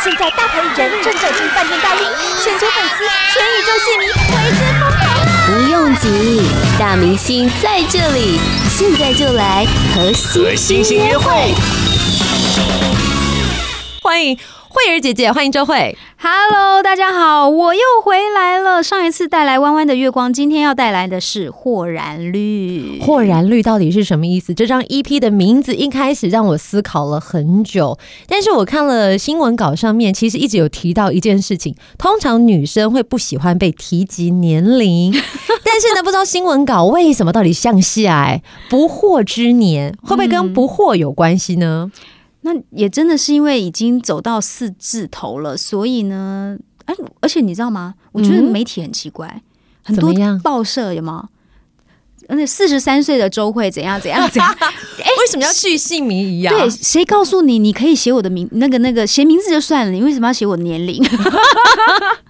现在大牌艺人正在进饭店大厅，全球粉丝、全宇宙戏迷为之疯狂！不用急，大明星在这里，现在就来和星星约会。欢迎。慧儿姐姐，欢迎周慧。Hello，大家好，我又回来了。上一次带来弯弯的月光，今天要带来的是豁然绿。豁然绿到底是什么意思？这张 EP 的名字一开始让我思考了很久。但是我看了新闻稿上面，其实一直有提到一件事情：通常女生会不喜欢被提及年龄。但是呢，不知道新闻稿为什么到底向下哎，不惑之年会不会跟不惑有关系呢？嗯那也真的是因为已经走到四字头了，所以呢，哎，而且你知道吗？我觉得媒体很奇怪，嗯、很多报社有吗？而且四十三岁的周慧怎样怎样怎样？哎，为什么要去姓名一样？对，谁告诉你你可以写我的名？那个那个写名字就算了，你为什么要写我年龄？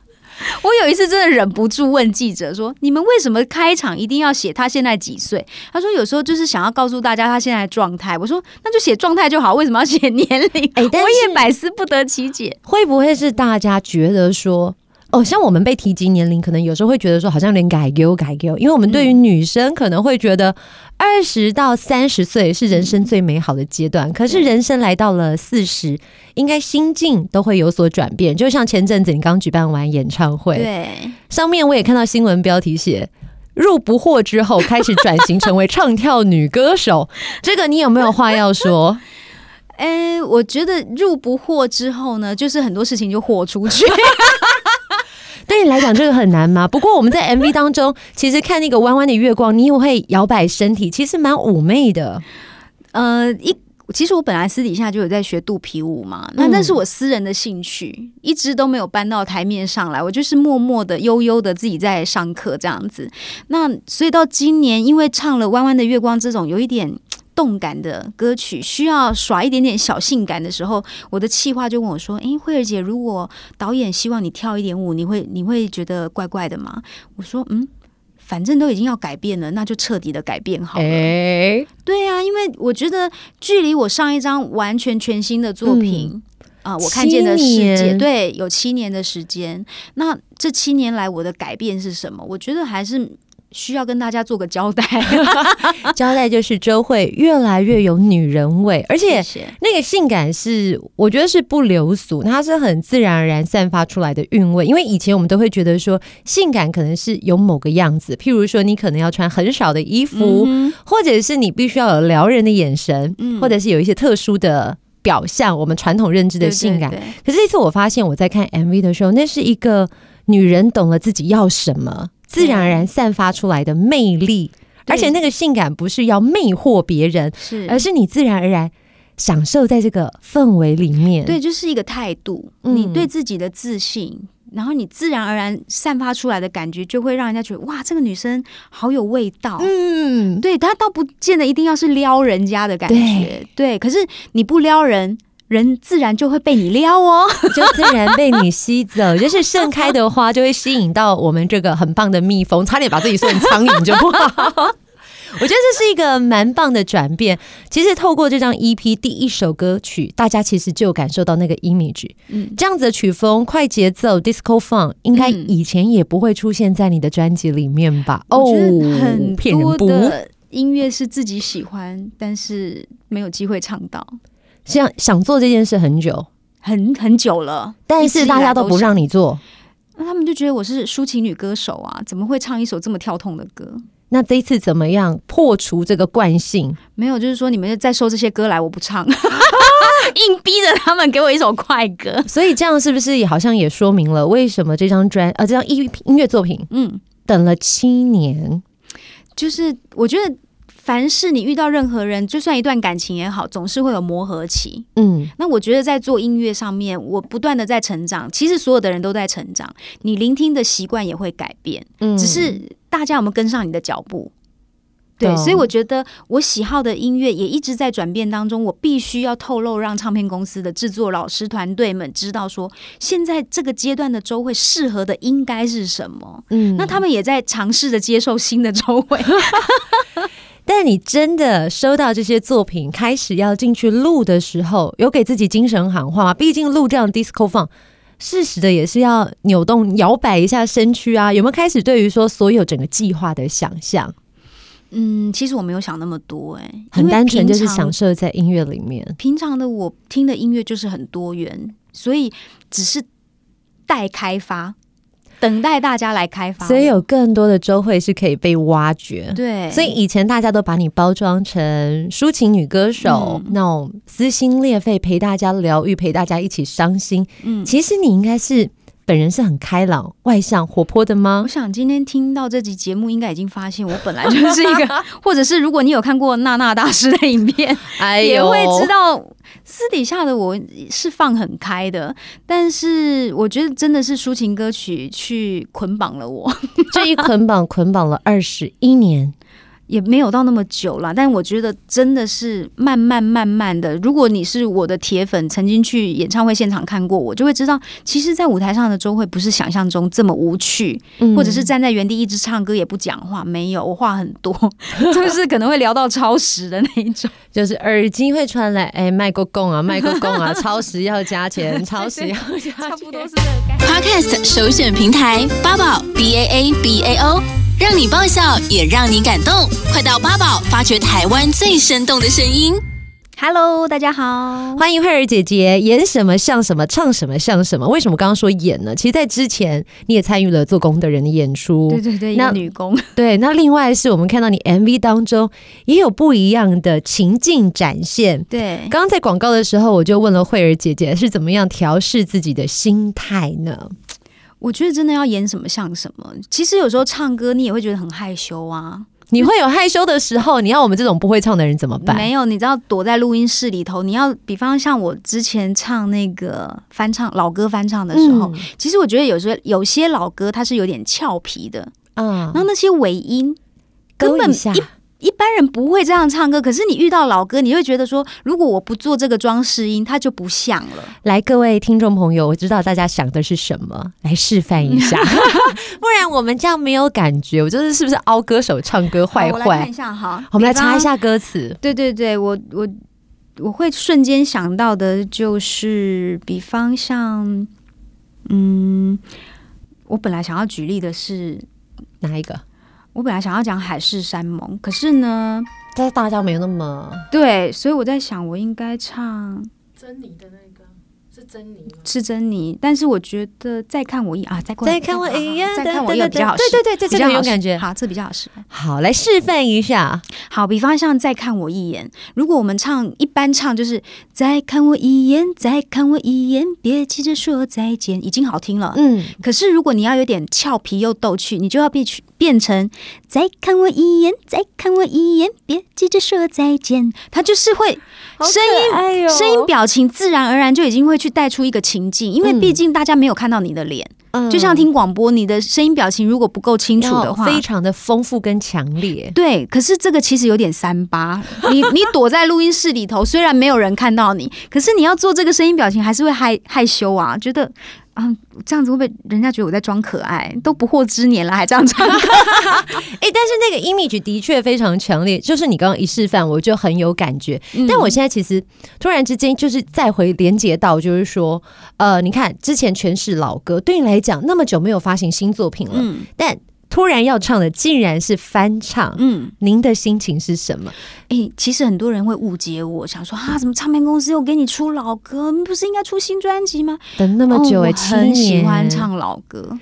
我有一次真的忍不住问记者说：“你们为什么开场一定要写他现在几岁？”他说：“有时候就是想要告诉大家他现在的状态。”我说：“那就写状态就好，为什么要写年龄？”哎，我也百思不得其解。会不会是大家觉得说，哦，像我们被提及年龄，可能有时候会觉得说，好像有点改丢改丢，因为我们对于女生可能会觉得。二十到三十岁是人生最美好的阶段，可是人生来到了四十，应该心境都会有所转变。就像前阵子你刚举办完演唱会，对，上面我也看到新闻标题写入不惑之后开始转型成为唱跳女歌手，这个你有没有话要说？哎，我觉得入不惑之后呢，就是很多事情就豁出去。对你来讲，这个很难吗？不过我们在 MV 当中，其实看那个弯弯的月光，你也会摇摆身体，其实蛮妩媚的。呃，一其实我本来私底下就有在学肚皮舞嘛，那那是我私人的兴趣，一直都没有搬到台面上来。我就是默默的、悠悠的自己在上课这样子。那所以到今年，因为唱了《弯弯的月光》这种有一点。动感的歌曲需要耍一点点小性感的时候，我的气话就问我说：“诶，慧儿姐，如果导演希望你跳一点舞，你会你会觉得怪怪的吗？”我说：“嗯，反正都已经要改变了，那就彻底的改变好了。”哎，对啊，因为我觉得距离我上一张完全全新的作品啊，嗯，呃，我看见的世界，对，有七年的时间。那这七年来我的改变是什么？我觉得还是。需要跟大家做个交代，交代就是周慧越来越有女人味，而且那个性感是我觉得是不流俗，它是很自然而然散发出来的韵味。因为以前我们都会觉得说性感可能是有某个样子，譬如说你可能要穿很少的衣服，嗯、或者是你必须要有撩人的眼神，嗯、或者是有一些特殊的表象，我们传统认知的性感。对对对，可是这次我发现我在看 MV 的时候，那是一个女人懂了自己要什么。自然而然散发出来的魅力，而且那个性感不是要魅惑别人，是而是你自然而然享受在这个氛围里面。对，就是一个态度，你对自己的自信，嗯、然后你自然而然散发出来的感觉，就会让人家觉得哇，这个女生好有味道。嗯，对，她倒不见得一定要是撩人家的感觉，对，对，可是你不撩人。人自然就会被你撩哦，就自然被你吸走。就是盛开的花就会吸引到我们这个很棒的蜜蜂，差点把自己说成苍蝇就不好。我觉得这是一个蛮棒的转变。其实透过这张 EP 第一首歌曲，大家其实就感受到那个 image。嗯，这样子的曲风，快节奏 disco funk，应该以前也不会出现在你的专辑里面吧？哦，很多的音乐是自己喜欢，但是没有机会唱到。想想做这件事很久，很很久了，但是大家都不让你做，那他们就觉得我是抒情女歌手啊，怎么会唱一首这么跳痛的歌？那这一次怎么样破除这个惯性？没有，就是说你们再收这些歌来，我不唱，硬逼着他们给我一首快歌。所以这样是不是也好像也说明了为什么这张专啊这张音音乐作品，嗯，等了七年，就是我觉得。凡是你遇到任何人，就算一段感情也好，总是会有磨合期。嗯，那我觉得在做音乐上面，我不断的在成长。其实所有的人都在成长，你聆听的习惯也会改变。嗯，只是大家有没有跟上你的脚步？对，所以我觉得我喜好的音乐也一直在转变当中。我必须要透露，让唱片公司的制作老师团队们知道，说现在这个阶段的周会适合的应该是什么。嗯，那他们也在尝试着接受新的周慧。但你真的收到这些作品，开始要进去录的时候，有给自己精神喊话吗？毕竟录这样 disco funk，适时的也是要扭动、摇摆一下身躯啊。有没有开始对于说所有整个计划的想象？嗯，其实我没有想那么多、欸，哎，很单纯，就是享受在音乐里面。平常的我听的音乐就是很多元，所以只是待开发。等待大家来开发，所以有更多的周慧是可以被挖掘。对，所以以前大家都把你包装成抒情女歌手，嗯、那种撕心裂肺陪大家疗愈，陪大家一起伤心。嗯，其实你应该是。本人是很开朗、外向、活泼的吗？我想今天听到这集节目，应该已经发现我本来就是一个，或者是如果你有看过娜娜大师的影片，哎，也会知道私底下的我是放很开的。但是我觉得真的是抒情歌曲去捆绑了我，这一捆绑捆绑了二十一年。也没有到那么久了，但我觉得真的是慢慢慢慢的。如果你是我的铁粉，曾经去演唱会现场看过我，就会知道，其实，在舞台上的周慧不是想象中这么无趣，嗯、或者是站在原地一直唱歌也不讲话。没有，我话很多，就是可能会聊到超时的那一种，就是耳机会传来，哎，麦克风啊，麦克风啊，超时要加钱，超时要加钱，差不多是这个概念。Podcast 首选平台八宝 B A A B A O。让你爆笑，也让你感动。快到八宝发掘台湾最生动的声音。Hello，大家好，欢迎慧儿姐姐。演什么像什么，唱什么像什么。为什么刚刚说演呢？其实，在之前你也参与了做工的人的演出。对对对，那女工。对，那另外是我们看到你 MV 当中也有不一样的情境展现。对，刚刚在广告的时候，我就问了慧儿姐姐是怎么样调试自己的心态呢？我觉得真的要演什么像什么。其实有时候唱歌你也会觉得很害羞啊，你会有害羞的时候。你要我们这种不会唱的人怎么办？没有，你知道躲在录音室里头。你要比方像我之前唱那个翻唱老歌翻唱的时候，嗯、其实我觉得有时候有些老歌它是有点俏皮的，嗯，然后那些尾音根本一。一般人不会这样唱歌，可是你遇到老歌，你会觉得说，如果我不做这个装饰音，它就不像了。来，各位听众朋友，我知道大家想的是什么，来示范一下，不然我们这样没有感觉。我就是是不是凹歌手唱歌坏坏？我来看一下哈，我们来查一下歌词。对对对，我我我会瞬间想到的就是，比方像，嗯，我本来想要举例的是哪一个？我本来想要讲海誓山盟，可是呢，但是大家没有那么对，所以我在想，我应该唱珍妮的那个。是珍妮，是珍妮，但是我觉得再看我一眼啊，再再看我一眼，再看我一眼比较好。对对对，这个有感觉。好，这比较好使。好，来示范一下。好，比方像再看我一眼，如果我们唱一般唱就是再看我一眼，再看我一眼，别急着说再见，已经好听了。嗯，可是如果你要有点俏皮又逗趣，你就要变变成再看我一眼，再看我一眼，别急着说再见，他就是会。声音、声音、表情，自然而然就已经会去带出一个情境，因为毕竟大家没有看到你的脸，嗯、就像听广播，你的声音表情如果不够清楚的话，非常的丰富跟强烈。对，可是这个其实有点三八，你你躲在录音室里头，虽然没有人看到你，可是你要做这个声音表情，还是会害害羞啊，觉得。啊，这样子会不会人家觉得我在装可爱？都不惑之年了，还这样唱歌？哎、欸，但是那个 image 的确非常强烈，就是你刚刚一示范，我就很有感觉。嗯、但我现在其实突然之间就是再回连接到，就是说，呃，你看之前全是老歌，对你来讲那么久没有发行新作品了，嗯、但。突然要唱的竟然是翻唱，嗯，您的心情是什么？哎、欸，其实很多人会误解我，想说啊，怎么唱片公司又给你出老歌？你不是应该出新专辑吗？等那么久哎、很喜欢唱老歌。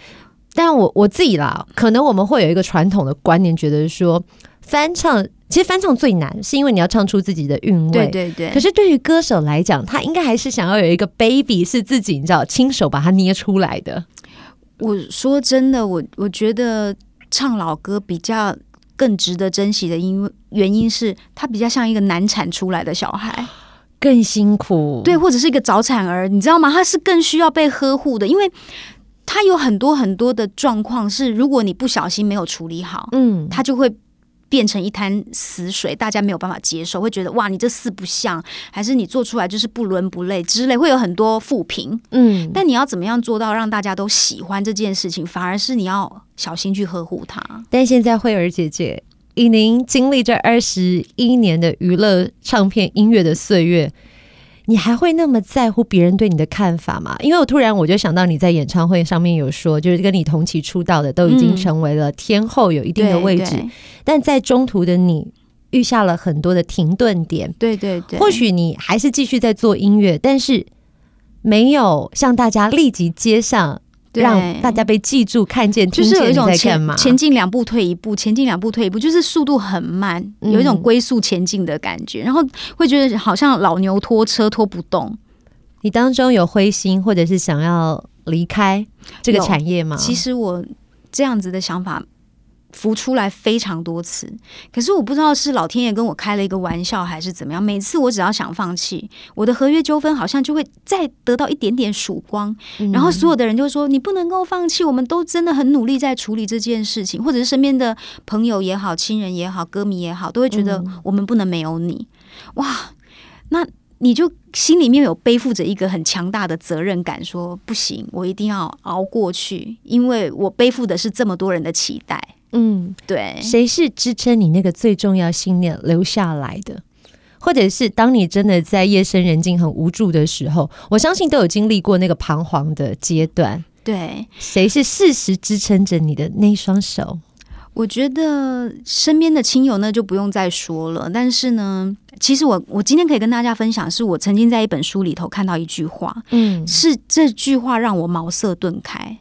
但我我自己啦，可能我们会有一个传统的观念，觉得说翻唱其实翻唱最难，是因为你要唱出自己的韵味。对对对。可是对于歌手来讲，他应该还是想要有一个 baby 是自己，你知道，亲手把它捏出来的。我说真的，我我觉得唱老歌比较更值得珍惜的，因为原因是他比较像一个难产出来的小孩，更辛苦。对，或者是一个早产儿，你知道吗？他是更需要被呵护的，因为他有很多很多的状况是，如果你不小心没有处理好，嗯，他就会。变成一滩死水，大家没有办法接受，会觉得哇，你这四不像，还是你做出来就是不伦不类之类，会有很多负评。嗯，但你要怎么样做到让大家都喜欢这件事情，反而是你要小心去呵护它。但现在慧儿姐姐以您经历这二十一年的娱乐唱片音乐的岁月，你还会那么在乎别人对你的看法吗？因为我突然我就想到你在演唱会上面有说，就是跟你同期出道的都已经成为了天后，有一定的位置，嗯、但在中途的你遇下了很多的停顿点。对对对，或许你还是继续在做音乐，但是没有向大家立即接上。让大家被记住、看见、就是有一种前前进两步退一步，前进两步退一步，就是速度很慢，有一种龟速前进的感觉，嗯、然后会觉得好像老牛拖车拖不动。你当中有灰心，或者是想要离开这个产业吗？其实我这样子的想法。浮出来非常多次，可是我不知道是老天爷跟我开了一个玩笑，还是怎么样。每次我只要想放弃，我的合约纠纷好像就会再得到一点点曙光，嗯、然后所有的人就说：“你不能够放弃，我们都真的很努力在处理这件事情。”或者是身边的朋友也好、亲人也好、歌迷也好，都会觉得我们不能没有你。嗯、哇，那你就心里面有背负着一个很强大的责任感，说不行，我一定要熬过去，因为我背负的是这么多人的期待。嗯，对，谁是支撑你那个最重要信念留下来的？或者是当你真的在夜深人静、很无助的时候，我相信都有经历过那个彷徨的阶段。对，谁是事实支撑着你的那双手？我觉得身边的亲友呢，就不用再说了。但是呢，其实我我今天可以跟大家分享，是我曾经在一本书里头看到一句话，嗯，是这句话让我茅塞顿开。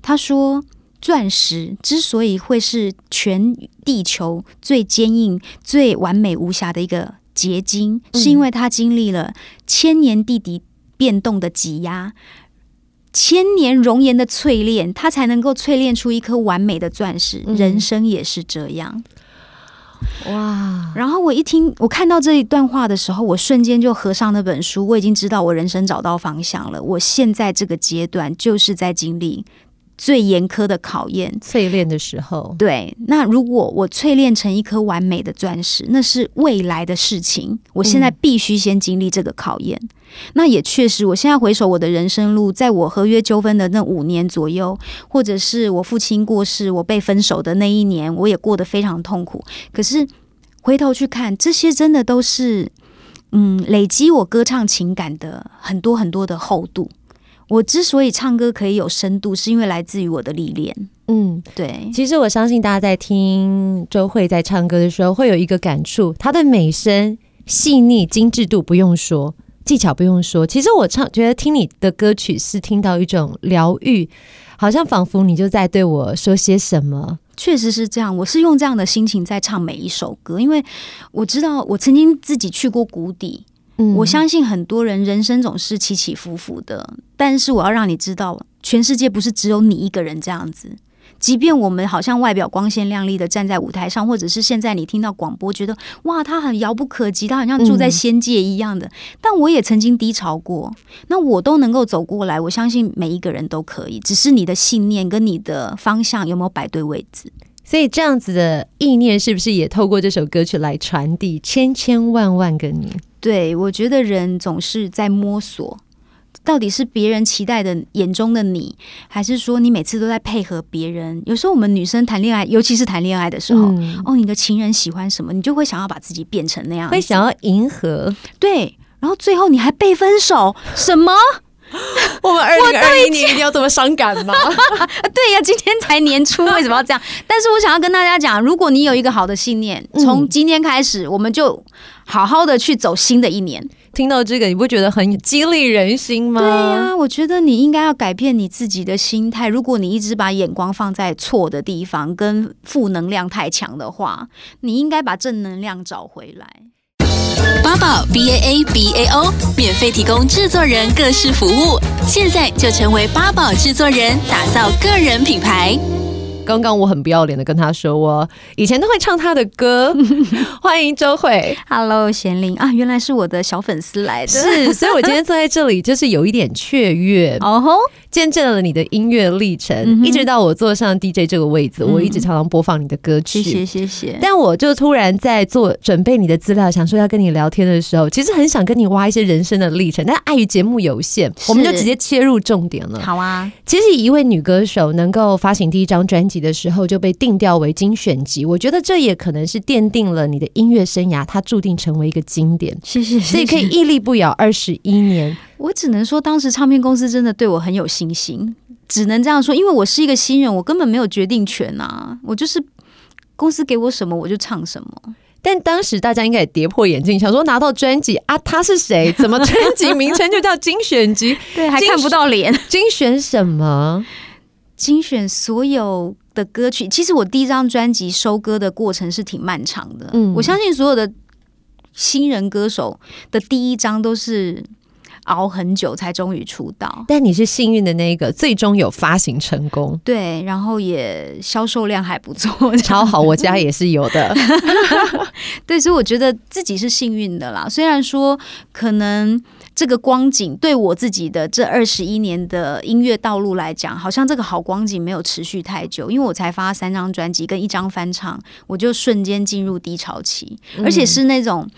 他说。钻石之所以会是全地球最坚硬、最完美无瑕的一个结晶，嗯、是因为它经历了千年地底变动的挤压、千年熔岩的淬炼，它才能够淬炼出一颗完美的钻石。嗯、人生也是这样，哇！然后我一听，我看到这一段话的时候，我瞬间就合上那本书。我已经知道我人生找到方向了。我现在这个阶段就是在经历。最严苛的考验，淬炼的时候，对。那如果我淬炼成一颗完美的钻石，那是未来的事情。我现在必须先经历这个考验。嗯、那也确实，我现在回首我的人生路，在我合约纠纷的那五年左右，或者是我父亲过世、我被分手的那一年，我也过得非常痛苦。可是回头去看，这些真的都是，嗯，累积我歌唱情感的很多很多的厚度。我之所以唱歌可以有深度，是因为来自于我的历练。嗯，对。其实我相信大家在听周慧在唱歌的时候，会有一个感触：她的美声细腻、精致度不用说，技巧不用说。其实我唱，觉得听你的歌曲是听到一种疗愈，好像仿佛你就在对我说些什么。确实是这样，我是用这样的心情在唱每一首歌，因为我知道我曾经自己去过谷底。我相信很多人人生总是起起伏伏的，但是我要让你知道，全世界不是只有你一个人这样子。即便我们好像外表光鲜亮丽的站在舞台上，或者是现在你听到广播，觉得哇，他很遥不可及，他好像住在仙界一样的。嗯、但我也曾经低潮过，那我都能够走过来。我相信每一个人都可以，只是你的信念跟你的方向有没有摆对位置。所以这样子的意念，是不是也透过这首歌曲来传递千千万万个你？对，我觉得人总是在摸索，到底是别人期待的眼中的你，还是说你每次都在配合别人？有时候我们女生谈恋爱，尤其是谈恋爱的时候，嗯、哦，你的情人喜欢什么，你就会想要把自己变成那样，会想要迎合。对，然后最后你还被分手，什么？我们二零二一年一定要这么伤感吗？对呀，今天才年初，为什么要这样？但是我想要跟大家讲，如果你有一个好的信念，从今天开始，我们就好好的去走新的一年。听到这个，你不觉得很激励人心吗？对呀，我觉得你应该要改变你自己的心态。如果你一直把眼光放在错的地方，跟负能量太强的话，你应该把正能量找回来。八宝 B A A B A O 免费提供制作人各式服务，现在就成为八宝制作人，打造个人品牌。刚刚我很不要脸的跟他说，我以前都会唱他的歌。欢迎周慧，Hello 贤玲啊，原来是我的小粉丝来的，是，所以我今天坐在这里就是有一点雀跃。哦吼，见证了你的音乐历程，嗯、一直到我坐上 DJ 这个位置，嗯、我一直常常播放你的歌曲。谢谢谢谢。但我就突然在做准备你的资料，想说要跟你聊天的时候，其实很想跟你挖一些人生的历程，但碍于节目有限，我们就直接切入重点了。好啊。其实一位女歌手能够发行第一张专辑的时候就被定调为精选集，我觉得这也可能是奠定了你的音乐生涯，它注定成为一个经典。谢谢，谢谢。所以可以屹立不摇二十一年。我只能说，当时唱片公司真的对我很有信心，只能这样说，因为我是一个新人，我根本没有决定权啊，我就是公司给我什么我就唱什么。但当时大家应该也跌破眼镜，想说拿到专辑啊，他是谁？怎么专辑 名称就叫精选集？对，还看不到脸。精选什么？精选所有的歌曲。其实我第一张专辑收歌的过程是挺漫长的。嗯，我相信所有的新人歌手的第一张都是。熬很久才终于出道，但你是幸运的那一个，最终有发行成功。对，然后也销售量还不错，超好。我家也是有的，对，所以我觉得自己是幸运的啦。虽然说可能这个光景对我自己的这二十一年的音乐道路来讲，好像这个好光景没有持续太久，因为我才发三张专辑跟一张翻唱，我就瞬间进入低潮期，而且是那种。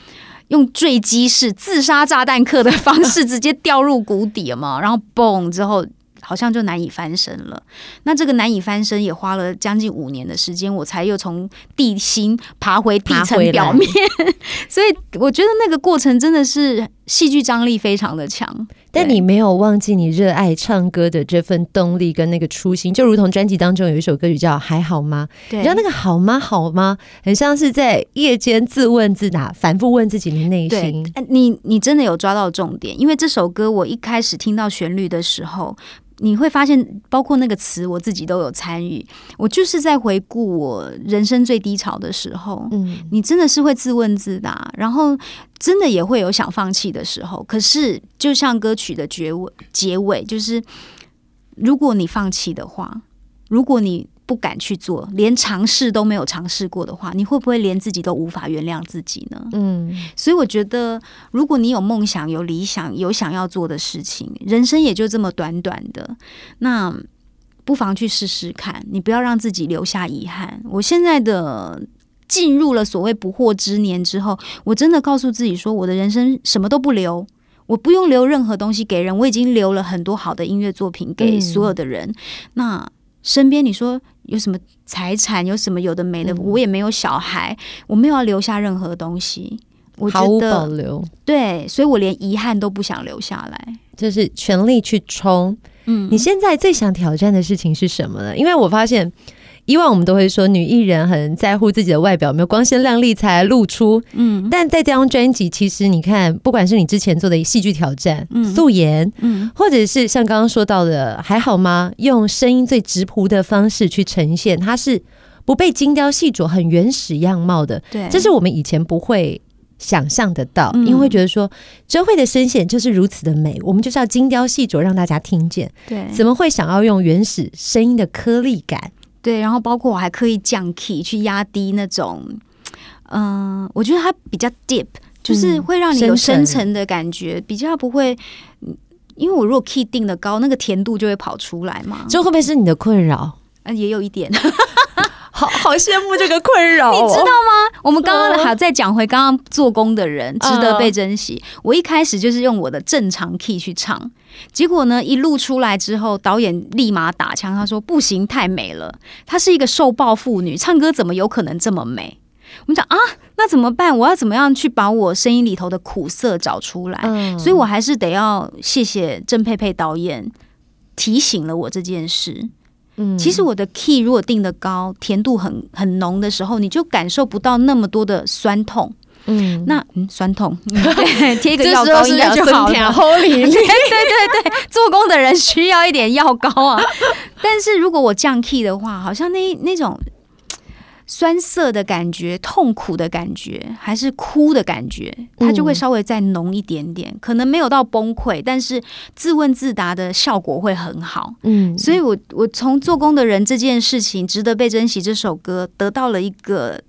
用坠机式、自杀炸弹客的方式直接掉入谷底了嘛，然后嘣之后。好像就难以翻身了。那这个难以翻身也花了将近五年的时间，我才又从地心爬回地层表面。所以我觉得那个过程真的是戏剧张力非常的强。但你没有忘记你热爱唱歌的这份动力跟那个初心，就如同专辑当中有一首歌曲叫《还好吗》，对，你知道那个好吗？好吗？很像是在夜间自问自答，反复问自己的内心。你你真的有抓到重点，因为这首歌我一开始听到旋律的时候。你会发现，包括那个词，我自己都有参与。我就是在回顾我人生最低潮的时候，嗯，你真的是会自问自答，然后真的也会有想放弃的时候。可是，就像歌曲的结尾，结尾就是，如果你放弃的话，如果你。不敢去做，连尝试都没有尝试过的话，你会不会连自己都无法原谅自己呢？嗯，所以我觉得，如果你有梦想、有理想、有想要做的事情，人生也就这么短短的，那不妨去试试看。你不要让自己留下遗憾。我现在的进入了所谓不惑之年之后，我真的告诉自己说，我的人生什么都不留，我不用留任何东西给人，我已经留了很多好的音乐作品给所有的人。嗯、那身边你说。有什么财产？有什么有的没的？我也没有小孩，我没有要留下任何东西。我觉得毫无保留。对，所以我连遗憾都不想留下来，就是全力去冲。嗯，你现在最想挑战的事情是什么呢？因为我发现。以往我们都会说女艺人很在乎自己的外表，没有光鲜亮丽才露出。嗯，但在这张专辑，其实你看，不管是你之前做的戏剧挑战、嗯、素颜，嗯，或者是像刚刚说到的，还好吗？用声音最直朴的方式去呈现，它是不被精雕细琢、很原始样貌的。对，这是我们以前不会想象得到，因为会觉得说周慧的声线就是如此的美，我们就是要精雕细琢让大家听见。对，怎么会想要用原始声音的颗粒感？对，然后包括我还刻意降 key 去压低那种，嗯、呃，我觉得它比较 deep，就是会让你有深层的感觉，嗯、比较不会，因为我如果 key 定的高，那个甜度就会跑出来嘛。这会不会是你的困扰？啊，也有一点。好好羡慕这个困扰，你知道吗？我们刚刚还再讲回刚刚做工的人，值得被珍惜。我一开始就是用我的正常 key 去唱，结果呢，一录出来之后，导演立马打枪，他说不行，太美了。她是一个受暴妇女，唱歌怎么有可能这么美？我们讲啊，那怎么办？我要怎么样去把我声音里头的苦涩找出来？所以我还是得要谢谢郑佩佩导演提醒了我这件事。其实我的 key 如果定的高，甜度很很浓的时候，你就感受不到那么多的酸痛。嗯，那嗯酸痛，嗯、对，贴一个药膏应该就好了。对对对对，做工的人需要一点药膏啊。但是如果我降 key 的话，好像那那种。酸涩的感觉，痛苦的感觉，还是哭的感觉，它就会稍微再浓一点点，嗯、可能没有到崩溃，但是自问自答的效果会很好。嗯，所以我我从做工的人这件事情值得被珍惜这首歌得到了一个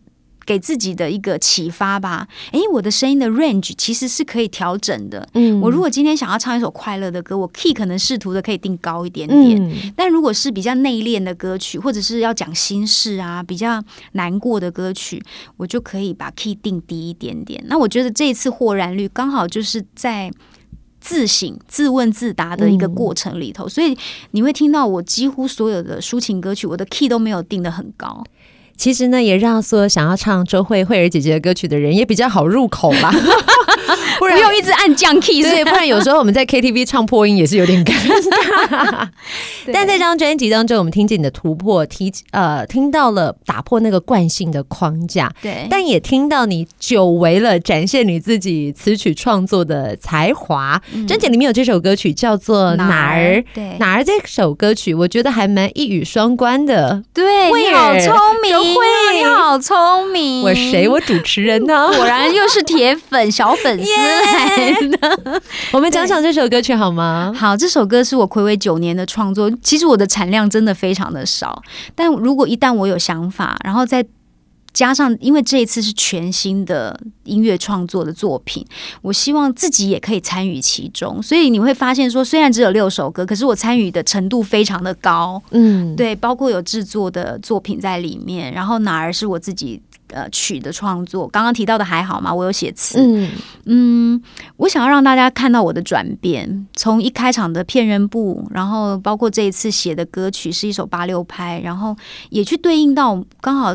给自己的一个启发吧。诶，我的声音的 range 其实是可以调整的。嗯，我如果今天想要唱一首快乐的歌，我 key 可能试图的可以定高一点点。嗯，但如果是比较内敛的歌曲，或者是要讲心事啊，比较难过的歌曲，我就可以把 key 定低一点点。那我觉得这一次豁然率刚好就是在自省、自问自答的一个过程里头，嗯，所以你会听到我几乎所有的抒情歌曲，我的 key 都没有定的很高。其实呢，也让所有想要唱周慧慧儿姐姐的歌曲的人也比较好入口吧。不然不用一直按降 key，对，不然有时候我们在 KTV 唱破音也是有点尴尬。但在这张专辑当中，我们听见你的突破，提呃听到了打破那个惯性的框架，对，但也听到你久违了展现你自己词曲创作的才华。专、嗯、辑里面有这首歌曲叫做哪儿，对，哪儿？这首歌曲我觉得还蛮一语双关的。对，你好聪明，慧你好聪明。我谁？我主持人呢？果然又是铁粉小粉丝。Yeah! 我们讲讲这首歌曲好吗？好，这首歌是我暌违九年的创作。其实我的产量真的非常的少，但如果一旦我有想法，然后再加上，因为这一次是全新的音乐创作的作品，我希望自己也可以参与其中。所以你会发现说，虽然只有六首歌，可是我参与的程度非常的高。嗯，对，包括有制作的作品在里面，然后哪儿是我自己。呃，曲的创作，刚刚提到的还好吗？我有写词，嗯嗯，我想要让大家看到我的转变，从一开场的骗人部，然后包括这一次写的歌曲是一首八六拍，然后也去对应到刚好。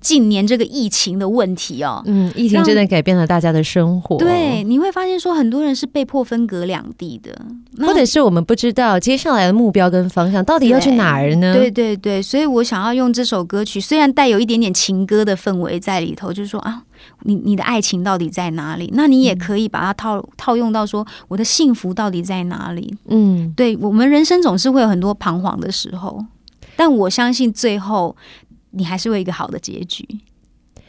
近年这个疫情的问题哦，嗯，疫情真的改变了大家的生活。对，你会发现说很多人是被迫分隔两地的，或者是我们不知道接下来的目标跟方向到底要去哪儿呢？对对对，所以我想要用这首歌曲，虽然带有一点点情歌的氛围在里头，就是说啊，你你的爱情到底在哪里？那你也可以把它套套用到说，我的幸福到底在哪里？嗯，对，我们人生总是会有很多彷徨的时候，但我相信最后。你还是会有一个好的结局，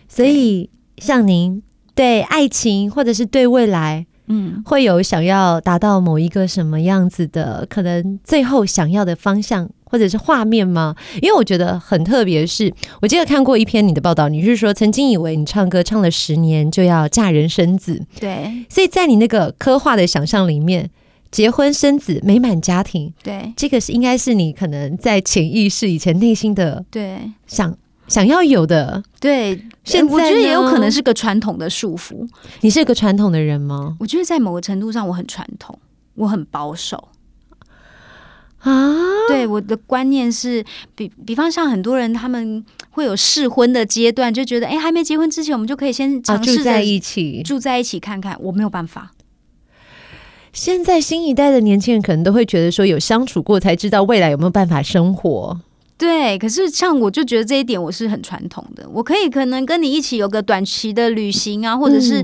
所以像您对爱情或者是对未来，嗯，会有想要达到某一个什么样子的可能最后想要的方向或者是画面吗？因为我觉得很特别，是我记得看过一篇你的报道，你是说曾经以为你唱歌唱了十年就要嫁人生子，对，所以在你那个刻画的想象里面，结婚生子美满家庭，对，这个是应该是你可能在潜意识以前内心的对想。想要有的，对，现在我觉得也有可能是个传统的束缚。你是个传统的人吗？我觉得在某个程度上，我很传统，我很保守啊。对，我的观念是，比比方像很多人，他们会有试婚的阶段，就觉得，哎，还没结婚之前，我们就可以先尝试住在一起，住在一起看看。我没有办法。现在新一代的年轻人可能都会觉得说，有相处过才知道未来有没有办法生活。对，可是像我就觉得这一点我是很传统的，我可以可能跟你一起有个短期的旅行啊，或者是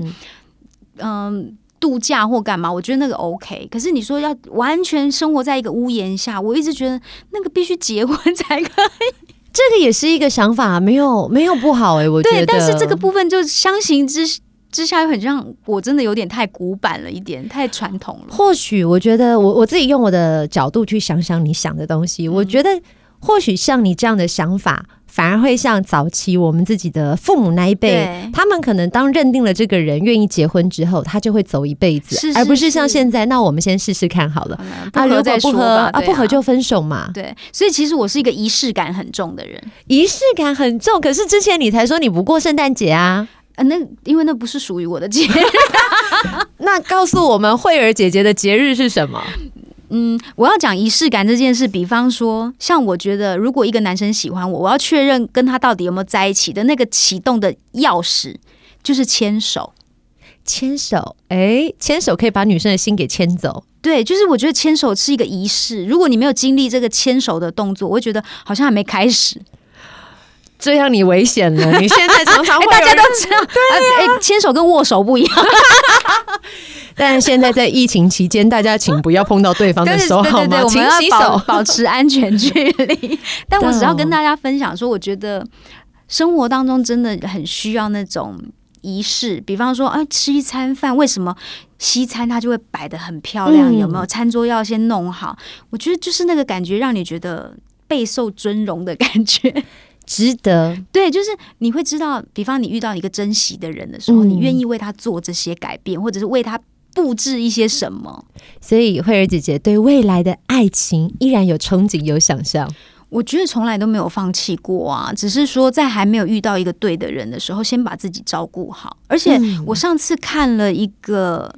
嗯、呃、度假或干嘛，我觉得那个 OK。可是你说要完全生活在一个屋檐下，我一直觉得那个必须结婚才可以。这个也是一个想法，没有没有不好哎、欸，我觉得。对，但是这个部分就相形之之下，又很像我真的有点太古板了一点，太传统了。或许我觉得我我自己用我的角度去想想你想的东西，嗯、我觉得。或许像你这样的想法，反而会像早期我们自己的父母那一辈，他们可能当认定了这个人愿意结婚之后，他就会走一辈子，是是是，而不是像现在，那我们先试试看好了，啊，如果不合啊，不合就分手嘛。对，所以其实我是一个仪式感很重的人，仪式感很重。可是之前你才说你不过圣诞节啊，啊，那因为那不是属于我的节日。那告诉我们慧儿姐姐的节日是什么？嗯，我要讲仪式感这件事。比方说，像我觉得，如果一个男生喜欢我，我要确认跟他到底有没有在一起的那个启动的钥匙，就是牵手。牵手，哎，牵手可以把女生的心给牵走。对，就是我觉得牵手是一个仪式。如果你没有经历这个牵手的动作，我会觉得好像还没开始。这样你危险了。你现在常常会 大家都 知道，对啊，牵手跟握手不一样。但现在在疫情期间，大家请不要碰到对方的手，好吗？请洗手，保持安全距离。但我只要跟大家分享说，我觉得生活当中真的很需要那种仪式。比方说，哎，吃一餐饭，为什么西餐它就会摆的很漂亮？有没有餐桌要先弄好？我觉得就是那个感觉，让你觉得备受尊荣的感觉。值得。对，就是你会知道，比方你遇到一个珍惜的人的时候，嗯、你愿意为他做这些改变，或者是为他布置一些什么。所以慧儿姐姐对未来的爱情依然有憧憬，有想象。我觉得从来都没有放弃过啊，只是说在还没有遇到一个对的人的时候，先把自己照顾好。而且我上次看了一个，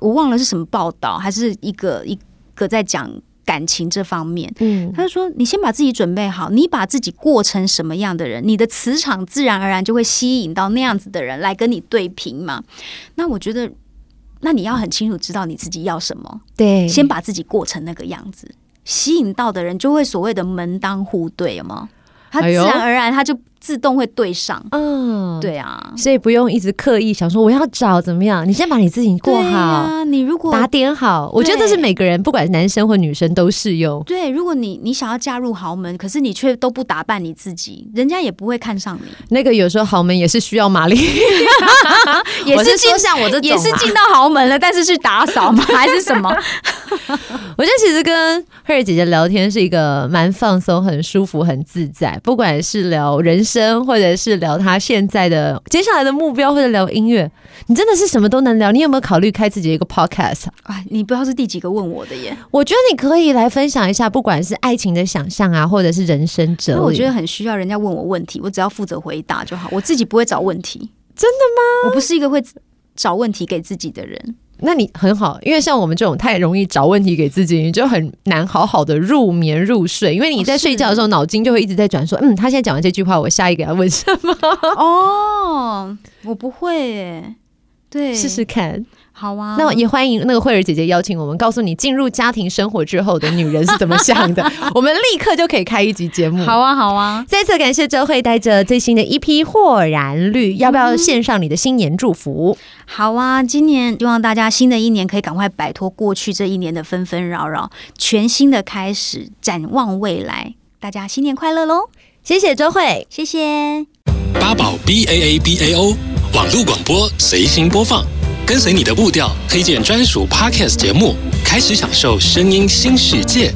我忘了是什么报道，还是一个一个在讲感情这方面。嗯，他就说你先把自己准备好，你把自己过成什么样的人，你的磁场自然而然就会吸引到那样子的人来跟你对平嘛。那我觉得，那你要很清楚知道你自己要什么，对，先把自己过成那个样子。吸引到的人就会所谓的门当户对，有吗？他自然而然他就自动会对上。嗯，对啊，所以不用一直刻意想说我要找怎么样，你先把你自己过好。啊，你如果打点好，我觉得这是每个人不管男生或女生都适用。对，如果你你想要嫁入豪门，可是你却都不打扮你自己，人家也不会看上你。那个有时候豪门也是需要玛丽，也是进像我这种，也是进到豪门了，但是去打扫吗？还是什么？我觉得其实跟慧儿姐姐聊天是一个蛮放松、很舒服、很自在。不管是聊人生，或者是聊他现在的接下来的目标，或者聊音乐，你真的是什么都能聊。你有没有考虑开自己的一个 podcast？啊，你不知道是第几个问我的耶？我觉得你可以来分享一下，不管是爱情的想象啊，或者是人生哲理。我觉得很需要人家问我问题，我只要负责回答就好，我自己不会找问题。真的吗？我不是一个会找问题给自己的人。那你很好，因为像我们这种太容易找问题给自己，你就很难好好的入眠入睡。因为你在睡觉的时候，脑筋就会一直在转，说，嗯，他现在讲完这句话，我下一个要问什么？哦，我不会耶，对，试试看。好啊，那也欢迎那个慧儿姐姐邀请我们，告诉你进入家庭生活之后的女人是怎么想的。我们立刻就可以开一集节目。好啊，好啊！再次感谢周慧带着最新的一批豁然绿，要不要献上你的新年祝福？好啊，今年希望大家新的一年可以赶快摆脱过去这一年的纷纷扰扰，全新的开始，展望未来。大家新年快乐喽！谢谢周慧，谢谢八宝 B A A B A O 网络广播随心播放。跟随你的步调，推荐专属 Podcast 节目，开始享受声音新世界。